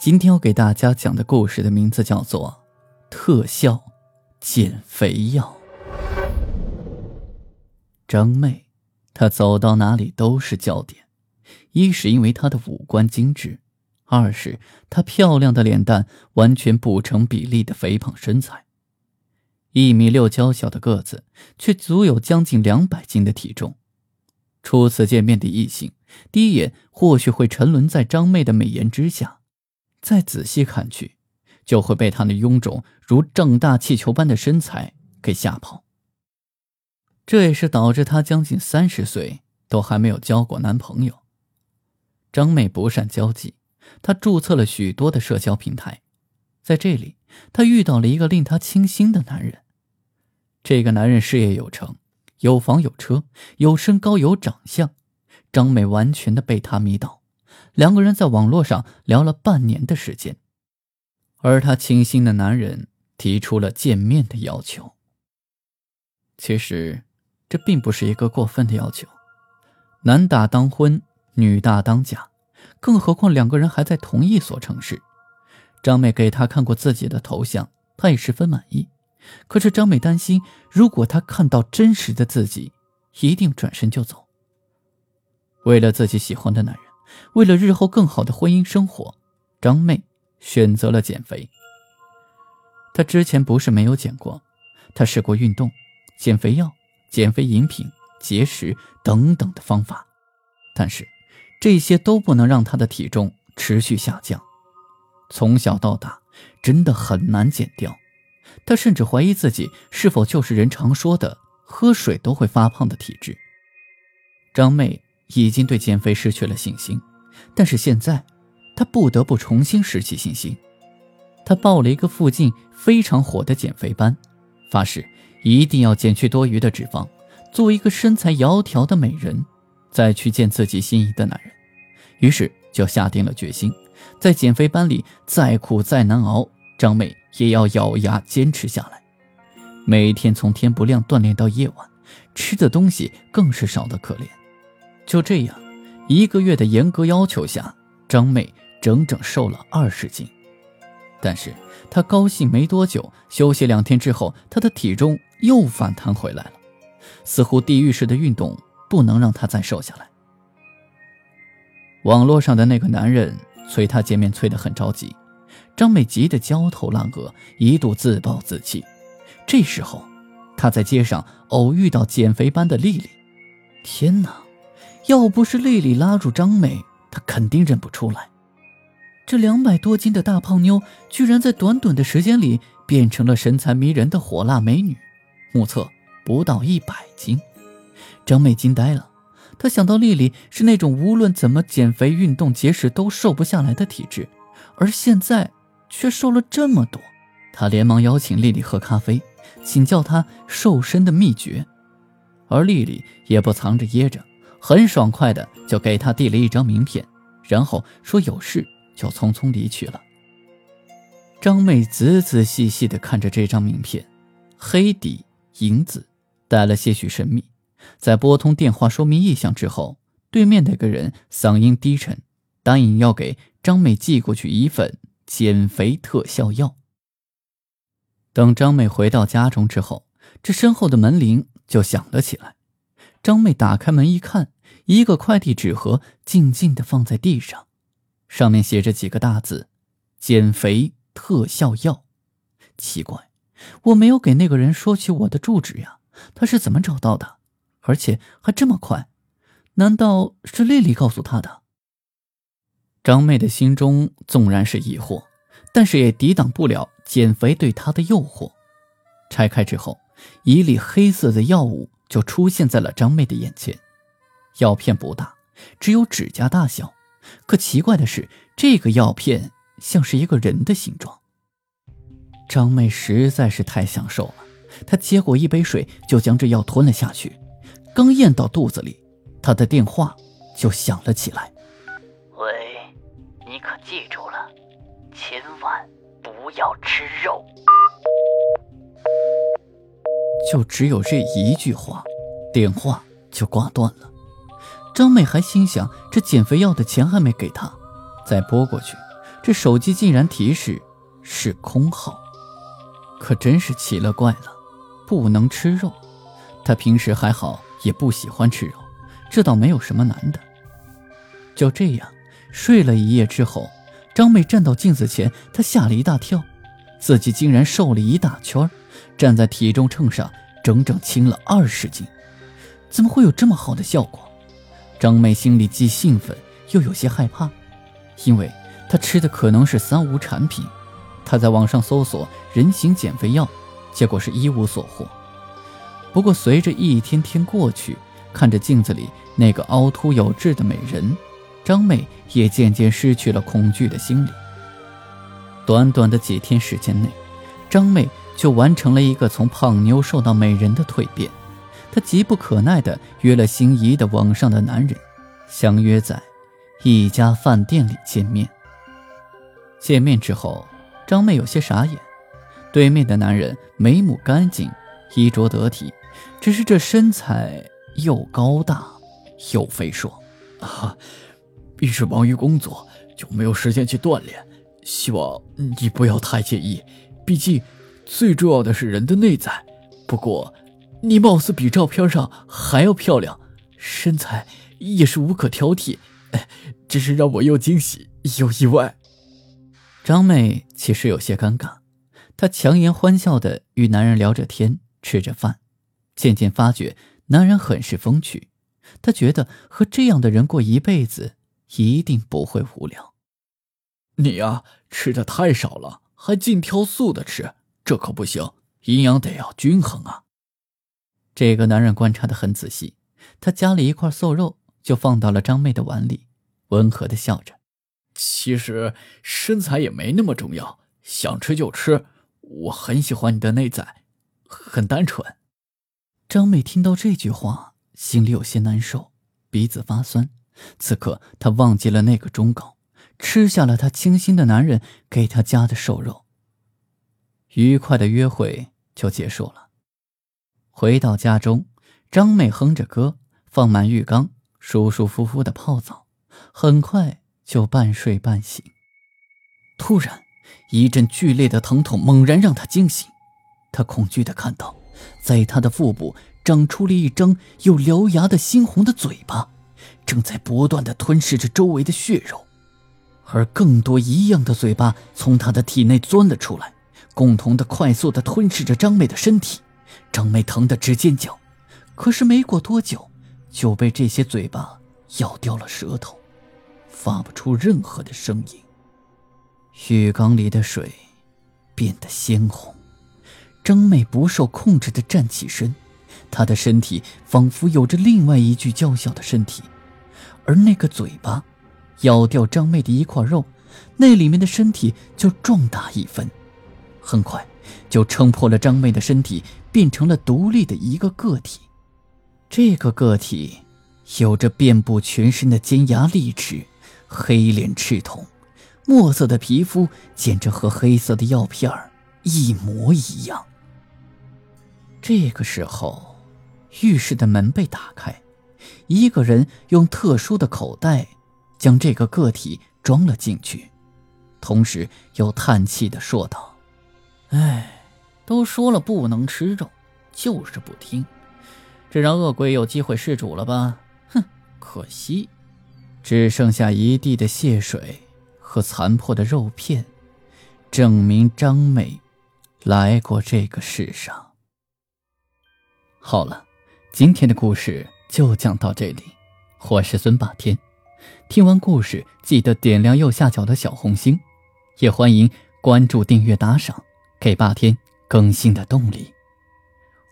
今天要给大家讲的故事的名字叫做《特效减肥药》。张妹，她走到哪里都是焦点，一是因为她的五官精致，二是她漂亮的脸蛋完全不成比例的肥胖身材。一米六娇小的个子，却足有将近两百斤的体重。初次见面的异性，第一眼或许会沉沦在张妹的美颜之下。再仔细看去，就会被她那臃肿如胀大气球般的身材给吓跑。这也是导致她将近三十岁都还没有交过男朋友。张妹不善交际，她注册了许多的社交平台，在这里，她遇到了一个令她倾心的男人。这个男人事业有成，有房有车，有身高有长相，张妹完全的被他迷倒。两个人在网络上聊了半年的时间，而她倾心的男人提出了见面的要求。其实，这并不是一个过分的要求，男大当婚，女大当嫁，更何况两个人还在同一所城市。张美给他看过自己的头像，他也十分满意。可是张美担心，如果他看到真实的自己，一定转身就走。为了自己喜欢的男人。为了日后更好的婚姻生活，张妹选择了减肥。她之前不是没有减过，她试过运动、减肥药、减肥饮品、节食等等的方法，但是这些都不能让她的体重持续下降。从小到大，真的很难减掉。她甚至怀疑自己是否就是人常说的喝水都会发胖的体质。张妹。已经对减肥失去了信心，但是现在，他不得不重新拾起信心。他报了一个附近非常火的减肥班，发誓一定要减去多余的脂肪，做一个身材窈窕的美人，再去见自己心仪的男人。于是就下定了决心，在减肥班里再苦再难熬，张美也要咬牙坚持下来。每天从天不亮锻炼到夜晚，吃的东西更是少得可怜。就这样，一个月的严格要求下，张妹整整瘦了二十斤。但是她高兴没多久，休息两天之后，她的体重又反弹回来了，似乎地狱式的运动不能让她再瘦下来。网络上的那个男人催她见面，催得很着急，张妹急得焦头烂额，一度自暴自弃。这时候，她在街上偶遇到减肥班的丽丽，天哪！要不是丽丽拉住张美，她肯定认不出来。这两百多斤的大胖妞，居然在短短的时间里变成了身材迷人的火辣美女，目测不到一百斤。张美惊呆了，她想到丽丽是那种无论怎么减肥、运动、节食都瘦不下来的体质，而现在却瘦了这么多。她连忙邀请丽丽喝咖啡，请教她瘦身的秘诀，而丽丽也不藏着掖着。很爽快的就给他递了一张名片，然后说有事就匆匆离去了。张妹仔仔细细的看着这张名片，黑底银字，带了些许神秘。在拨通电话说明意向之后，对面那个人嗓音低沉，答应要给张妹寄过去一份减肥特效药。等张妹回到家中之后，这身后的门铃就响了起来。张妹打开门一看，一个快递纸盒静静的放在地上，上面写着几个大字：“减肥特效药。”奇怪，我没有给那个人说起我的住址呀，他是怎么找到的？而且还这么快？难道是丽丽告诉他的？张妹的心中纵然是疑惑，但是也抵挡不了减肥对她的诱惑。拆开之后，一粒黑色的药物。就出现在了张妹的眼前，药片不大，只有指甲大小。可奇怪的是，这个药片像是一个人的形状。张妹实在是太享受了，她接过一杯水就将这药吞了下去。刚咽到肚子里，她的电话就响了起来。喂，你可记住了，千万不要吃肉。就只有这一句话，电话就挂断了。张妹还心想，这减肥药的钱还没给她，再拨过去，这手机竟然提示是空号。可真是奇了怪了，不能吃肉。她平时还好，也不喜欢吃肉，这倒没有什么难的。就这样睡了一夜之后，张妹站到镜子前，她吓了一大跳，自己竟然瘦了一大圈，站在体重秤上整整轻了二十斤。怎么会有这么好的效果？张妹心里既兴奋又有些害怕，因为她吃的可能是三无产品。她在网上搜索人形减肥药，结果是一无所获。不过随着一天天过去，看着镜子里那个凹凸有致的美人，张妹也渐渐失去了恐惧的心理。短短的几天时间内，张妹就完成了一个从胖妞瘦到美人的蜕变。她急不可耐地约了心仪的网上的男人，相约在一家饭店里见面。见面之后，张妹有些傻眼，对面的男人眉目干净，衣着得体，只是这身材又高大又肥硕。啊，一直忙于工作，就没有时间去锻炼，希望你不要太介意。毕竟，最重要的是人的内在。不过。你貌似比照片上还要漂亮，身材也是无可挑剔，真是让我又惊喜又意外。张妹其实有些尴尬，她强颜欢笑的与男人聊着天，吃着饭，渐渐发觉男人很是风趣，她觉得和这样的人过一辈子一定不会无聊。你呀，吃的太少了，还净挑素的吃，这可不行，营养得要均衡啊。这个男人观察的很仔细，他夹了一块瘦肉，就放到了张妹的碗里，温和的笑着。其实身材也没那么重要，想吃就吃。我很喜欢你的内在，很单纯。张妹听到这句话，心里有些难受，鼻子发酸。此刻她忘记了那个忠告，吃下了她倾心的男人给她夹的瘦肉。愉快的约会就结束了。回到家中，张妹哼着歌，放满浴缸，舒舒服服的泡澡，很快就半睡半醒。突然，一阵剧烈的疼痛猛然让她惊醒，她恐惧的看到，在她的腹部长出了一张有獠牙的猩红的嘴巴，正在不断的吞噬着周围的血肉，而更多一样的嘴巴从她的体内钻了出来，共同的快速的吞噬着张妹的身体。张妹疼得直尖叫，可是没过多久，就被这些嘴巴咬掉了舌头，发不出任何的声音。浴缸里的水变得鲜红，张妹不受控制的站起身，她的身体仿佛有着另外一具娇小的身体，而那个嘴巴咬掉张妹的一块肉，那里面的身体就壮大一分，很快就撑破了张妹的身体。变成了独立的一个个体，这个个体有着遍布全身的尖牙利齿，黑脸赤瞳，墨色的皮肤简直和黑色的药片一模一样。这个时候，浴室的门被打开，一个人用特殊的口袋将这个个体装了进去，同时又叹气的说道：“唉。”都说了不能吃肉，就是不听，这让恶鬼有机会试主了吧？哼，可惜，只剩下一地的血水和残破的肉片，证明张美来过这个世上。好了，今天的故事就讲到这里，我是孙霸天。听完故事，记得点亮右下角的小红心，也欢迎关注、订阅、打赏，给霸天。更新的动力。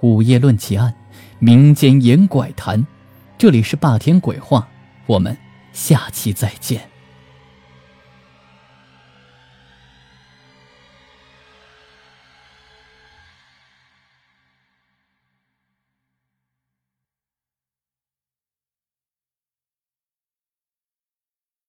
午夜论奇案，民间言怪谈，这里是霸天鬼话，我们下期再见。